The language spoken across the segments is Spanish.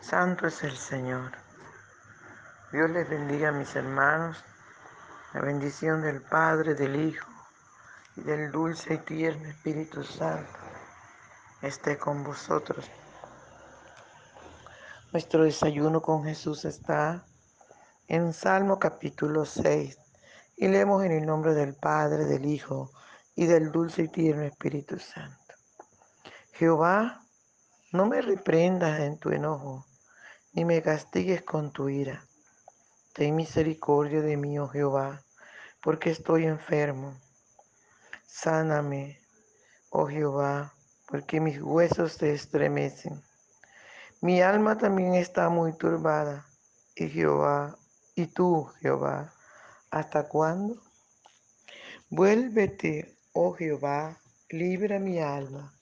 Santo es el Señor. Dios les bendiga a mis hermanos. La bendición del Padre, del Hijo y del dulce y tierno Espíritu Santo esté con vosotros. Nuestro desayuno con Jesús está en Salmo capítulo 6 y leemos en el nombre del Padre, del Hijo y del dulce y tierno Espíritu Santo. Jehová, no me reprendas en tu enojo, ni me castigues con tu ira. Ten misericordia de mí, oh Jehová, porque estoy enfermo. Sáname, oh Jehová, porque mis huesos se estremecen. Mi alma también está muy turbada. Y Jehová, y tú, Jehová, ¿hasta cuándo? Vuélvete, oh Jehová, libra mi alma.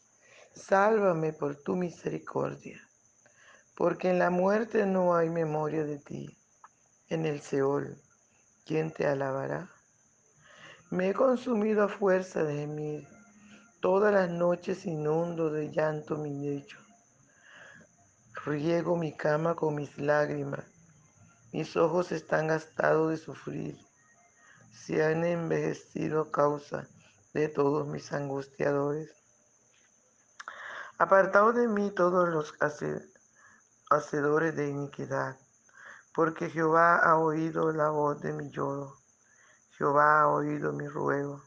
Sálvame por tu misericordia, porque en la muerte no hay memoria de ti. En el Seol, ¿quién te alabará? Me he consumido a fuerza de gemir. Todas las noches inundo de llanto mi lecho. Riego mi cama con mis lágrimas. Mis ojos están gastados de sufrir. Se han envejecido a causa de todos mis angustiadores. Apartaos de mí todos los hacedores de iniquidad, porque Jehová ha oído la voz de mi lloro. Jehová ha oído mi ruego.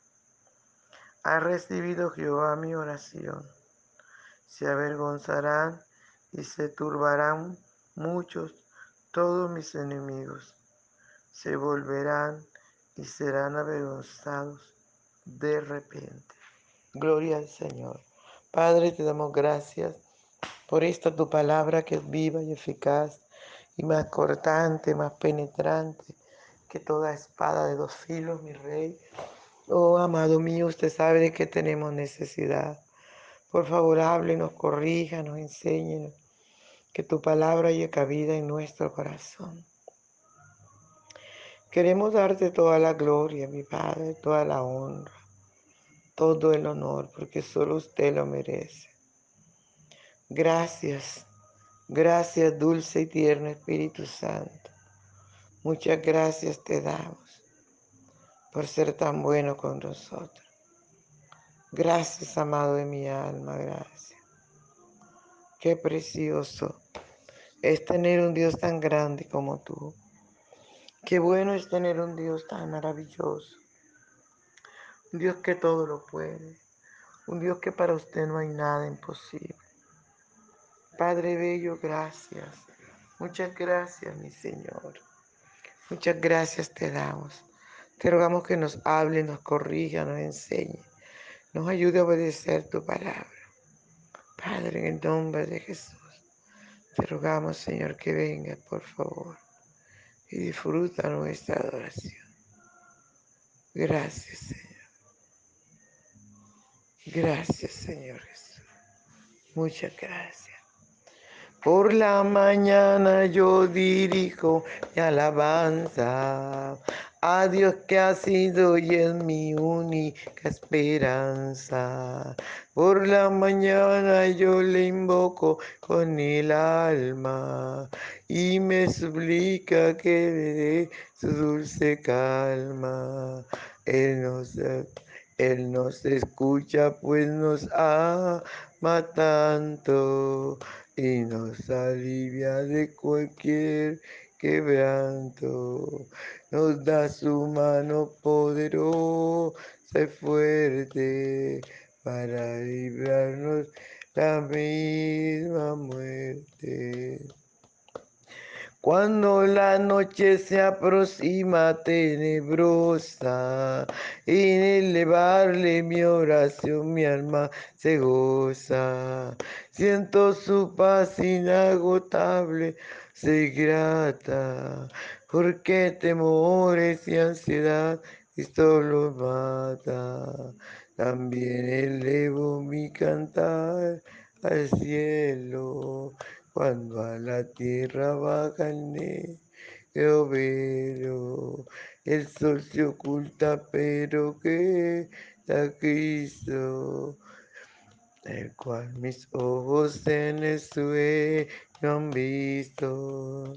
Ha recibido Jehová mi oración. Se avergonzarán y se turbarán muchos todos mis enemigos. Se volverán y serán avergonzados de repente. Gloria al Señor. Padre, te damos gracias por esta tu palabra que es viva y eficaz y más cortante, más penetrante que toda espada de dos filos, mi rey. Oh, amado mío, usted sabe de qué tenemos necesidad. Por favor, háblenos, corríjanos, enséñenos. Que tu palabra haya cabida en nuestro corazón. Queremos darte toda la gloria, mi Padre, toda la honra todo el honor, porque solo usted lo merece. Gracias, gracias dulce y tierno Espíritu Santo. Muchas gracias te damos por ser tan bueno con nosotros. Gracias, amado de mi alma, gracias. Qué precioso es tener un Dios tan grande como tú. Qué bueno es tener un Dios tan maravilloso un Dios que todo lo puede, un Dios que para usted no hay nada imposible. Padre Bello, gracias. Muchas gracias, mi Señor. Muchas gracias te damos. Te rogamos que nos hable, nos corrija, nos enseñe, nos ayude a obedecer tu palabra. Padre, en el nombre de Jesús, te rogamos, Señor, que venga, por favor, y disfruta nuestra adoración. Gracias, Señor. Gracias, Señor Jesús. Muchas gracias. Por la mañana yo dirijo mi alabanza a Dios que ha sido y es mi única esperanza. Por la mañana yo le invoco con el alma y me suplica que le dé su dulce calma. Él nos él nos escucha pues nos ama tanto y nos alivia de cualquier quebranto. Nos da su mano poderosa y fuerte para librarnos la misma muerte. Cuando la noche se aproxima tenebrosa, en elevarle mi oración mi alma se goza. Siento su paz inagotable, se grata, porque temores y ansiedad esto lo mata. También elevo mi cantar al cielo cuando a la tierra baja el negro el sol se oculta, pero que da Cristo. el cual mis ojos en el sueño han visto.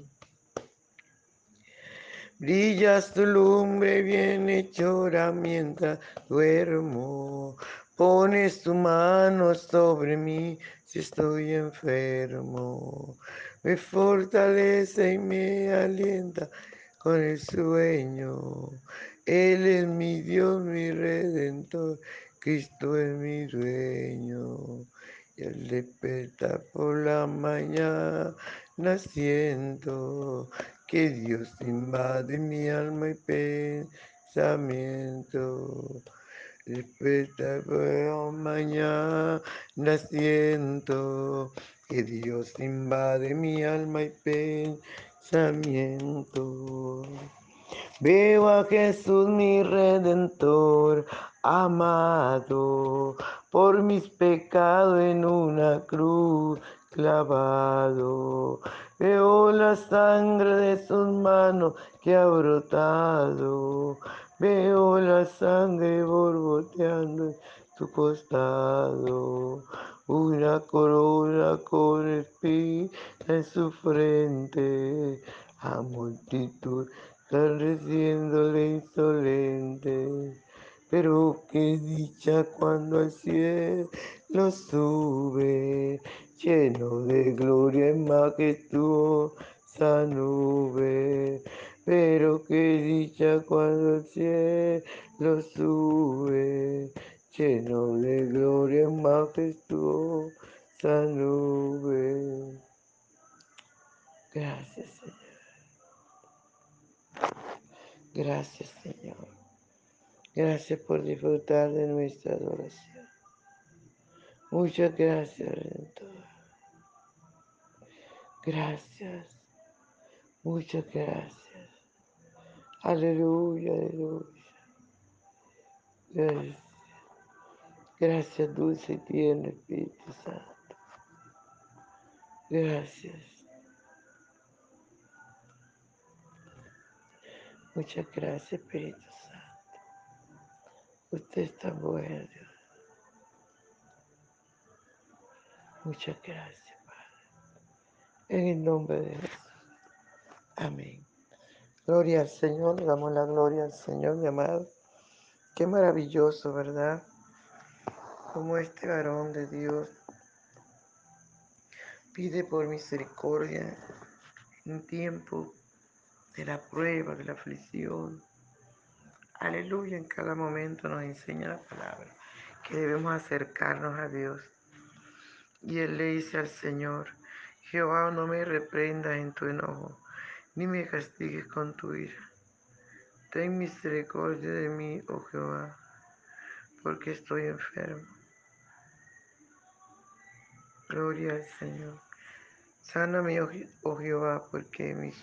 Brillas tu lumbre bien hechora mientras duermo. Pones tu mano sobre mí si estoy enfermo. Me fortalece y me alienta con el sueño. Él es mi Dios, mi redentor. Cristo es mi dueño. Y al despertar por la mañana siento que Dios invade mi alma y pensamiento. La mañana siento que Dios invade mi alma y pensamiento. Veo a Jesús mi redentor, amado, por mis pecados en una cruz clavado. Veo la sangre de sus manos que ha brotado. Veo la sangre borboteando en su costado. Una corona con espina en su frente. A multitud reciéndole insolente. Pero qué dicha cuando al cielo sube, lleno de gloria y majestuosa nube. Pero qué dicha cuando al cielo sube, lleno de gloria y majestuosa nube. Gracias, Señor. Gracias, Señor. Gracias por disfrutar de nuestra adoración. Muchas gracias, Redentor. Gracias. Muchas gracias. Aleluya, aleluya. Gracias. Gracias, dulce y tierno Espíritu Santo. Gracias. Muchas gracias, Espíritu Santo. Usted está bueno, Dios. Muchas gracias. En el nombre de Jesús. Amén. Gloria al Señor, le damos la gloria al Señor, mi amado. Qué maravilloso, ¿verdad? Como este varón de Dios pide por misericordia en tiempo de la prueba, de la aflicción. Aleluya, en cada momento nos enseña la palabra que debemos acercarnos a Dios. Y él le dice al Señor, Jehová, no me reprendas en tu enojo, ni me castigues con tu ira. Ten misericordia de mí, oh Jehová, porque estoy enfermo. Gloria al Señor. Sáname, oh Jehová, porque mis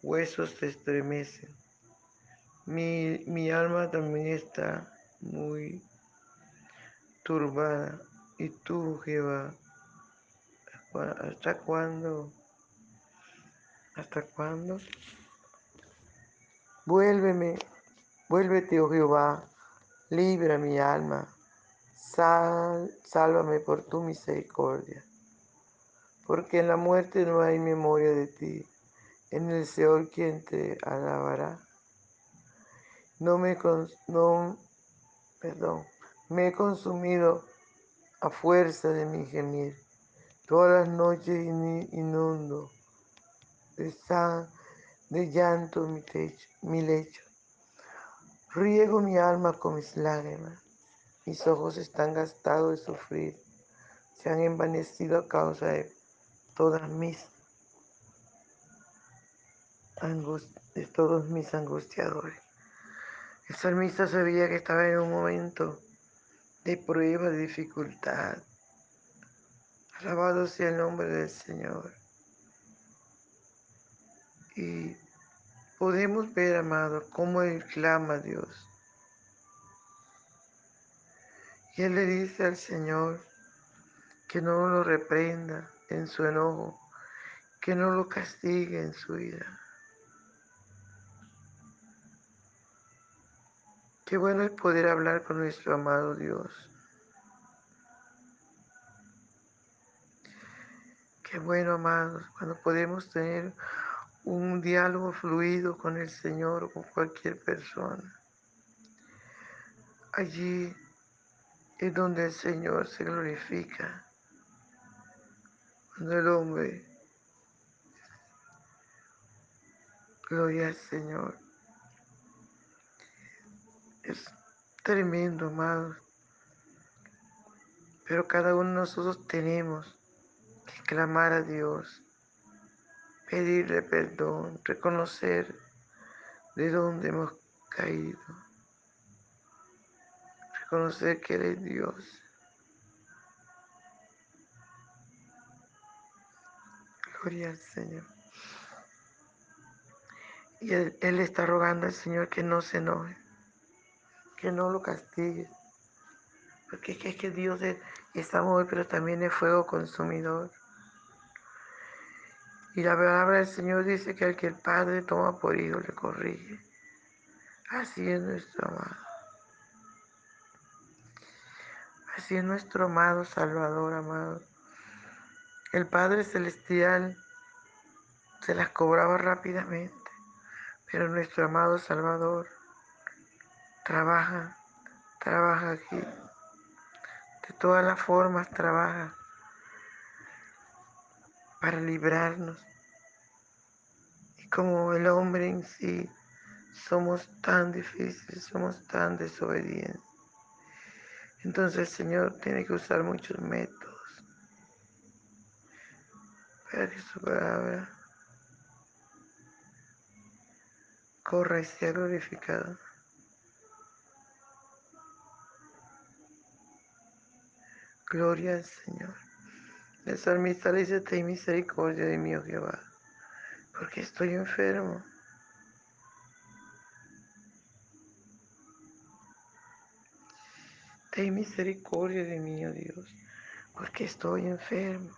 huesos se estremecen. Mi, mi alma también está muy turbada. Y tú, Jehová, ¿hasta cuándo? ¿Hasta cuándo? Vuélveme, vuélvete, oh Jehová, libra mi alma, Sal, sálvame por tu misericordia. Porque en la muerte no hay memoria de ti, en el Señor quien te alabará. No me, no, perdón, me he consumido a fuerza de mi gemir. Todas las noches inundo de, de llanto mi, techo, mi lecho. Riego mi alma con mis lágrimas. Mis ojos están gastados de sufrir. Se han envanecido a causa de todas mis de todos mis angustiadores. El salmista sabía que estaba en un momento de prueba, de dificultad. Alabado sea el nombre del Señor. Y podemos ver, amado, cómo Él clama a Dios. Y Él le dice al Señor que no lo reprenda en su enojo, que no lo castigue en su ira. Qué bueno es poder hablar con nuestro amado Dios. Qué bueno, amados, cuando podemos tener un diálogo fluido con el Señor o con cualquier persona. Allí es donde el Señor se glorifica. Cuando el hombre, gloria al Señor. Es tremendo, amados. Pero cada uno de nosotros tenemos clamar a Dios, pedirle perdón, reconocer de dónde hemos caído, reconocer que Él es Dios. Gloria al Señor. Y él, él está rogando al Señor que no se enoje, que no lo castigue. Porque es que, es que Dios es, es amor, pero también es fuego consumidor. Y la palabra del Señor dice que al que el Padre toma por hijo le corrige. Así es nuestro amado. Así es nuestro amado Salvador, amado. El Padre Celestial se las cobraba rápidamente, pero nuestro amado Salvador trabaja, trabaja aquí. De todas las formas trabaja para librarnos. Y como el hombre en sí, somos tan difíciles, somos tan desobedientes. Entonces el Señor tiene que usar muchos métodos para que su palabra corra y sea glorificada. Gloria al Señor. El salmista le dice, ten misericordia de mí, oh Jehová, porque estoy enfermo. Ten misericordia de mí, oh Dios, porque estoy enfermo.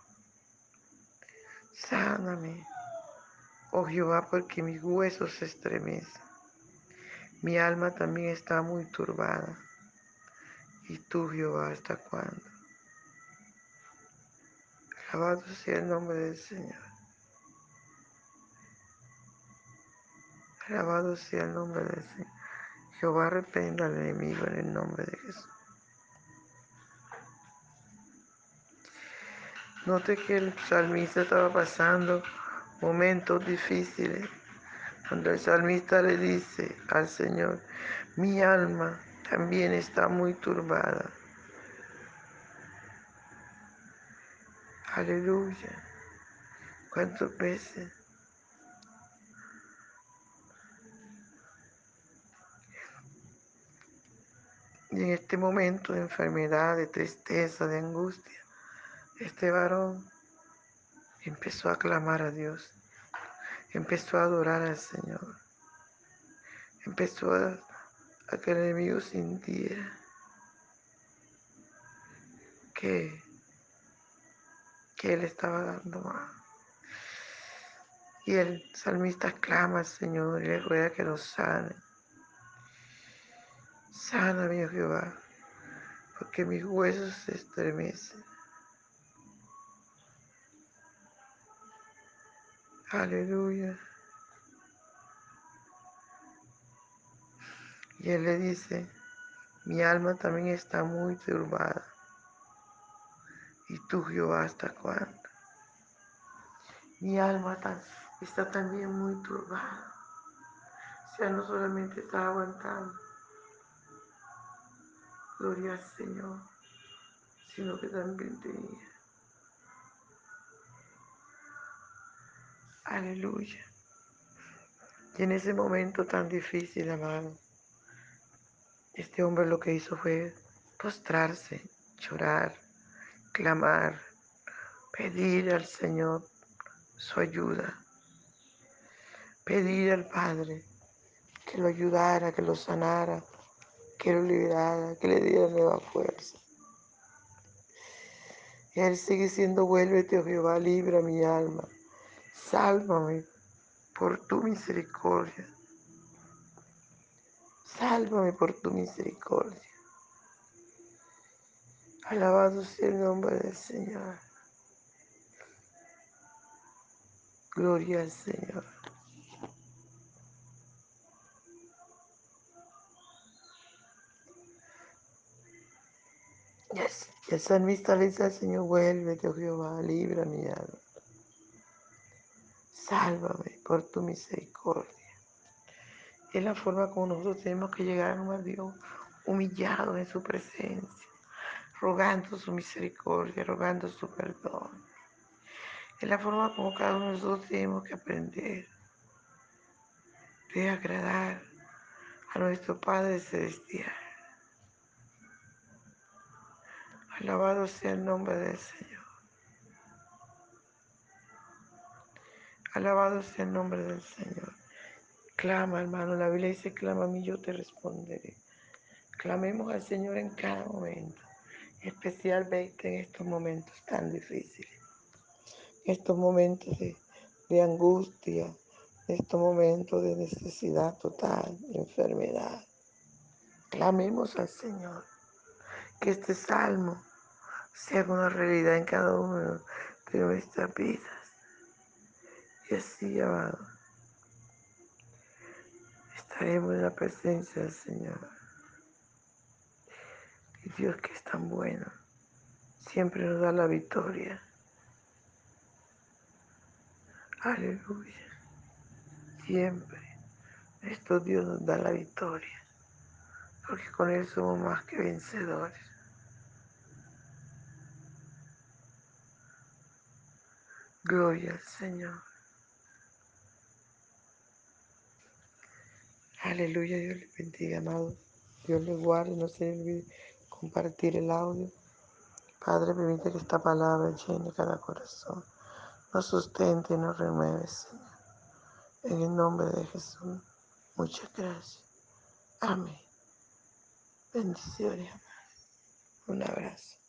Sáname, oh Jehová, porque mis huesos se estremecen. Mi alma también está muy turbada. ¿Y tú, Jehová, hasta cuándo? Alabado sea el nombre del Señor. Alabado sea el nombre del Señor. Jehová reprenda al enemigo en el nombre de Jesús. Note que el salmista estaba pasando momentos difíciles. Cuando el salmista le dice al Señor, mi alma también está muy turbada. Aleluya. ¿Cuántas veces? Y en este momento de enfermedad, de tristeza, de angustia, este varón empezó a clamar a Dios, empezó a adorar al Señor, empezó a, a que el enemigo sintiera que, que él estaba dando más. Y el salmista clama al Señor y le ruega que lo sane. Sana, mi Jehová, porque mis huesos se estremecen. Aleluya. Y él le dice, mi alma también está muy turbada. ¿Y tú, Jehová, hasta cuándo? Mi alma está también muy turbada. O sea, no solamente está aguantando, gloria al Señor, sino que también tenía Aleluya. Y en ese momento tan difícil, amado, este hombre lo que hizo fue postrarse, llorar, clamar, pedir al Señor su ayuda, pedir al Padre que lo ayudara, que lo sanara, que lo liberara, que le diera nueva fuerza. Él sigue siendo, vuélvete, oh Jehová, libra mi alma. Sálvame por tu misericordia. Sálvame por tu misericordia. Alabado sea el nombre del Señor. Gloria al Señor. Y el salmista le dice al Señor, vuélvete, oh Jehová, libra mi alma. Sálvame por tu misericordia. Es la forma como nosotros tenemos que llegar a Dios, humillados en su presencia, rogando su misericordia, rogando su perdón. Es la forma como cada uno de nosotros tenemos que aprender de agradar a nuestro Padre Celestial. Alabado sea el nombre del Señor. Alabado sea el nombre del Señor. Clama, hermano. La Biblia dice, clama a mí, yo te responderé. Clamemos al Señor en cada momento, especialmente en estos momentos tan difíciles. Estos momentos de, de angustia, estos momentos de necesidad total, de enfermedad. Clamemos al Señor. Que este salmo sea una realidad en cada uno de nuestras vidas. Y así, amado, estaremos en la presencia del Señor. Y Dios que es tan bueno, siempre nos da la victoria. Aleluya. Siempre. Esto Dios nos da la victoria. Porque con Él somos más que vencedores. Gloria al Señor. Aleluya, Dios le bendiga, amado. Dios le guarde, no se olvide compartir el audio. Padre, permite que esta palabra llene cada corazón, nos sustente y nos renueve, Señor. En el nombre de Jesús, muchas gracias. Amén. Bendiciones. Un abrazo.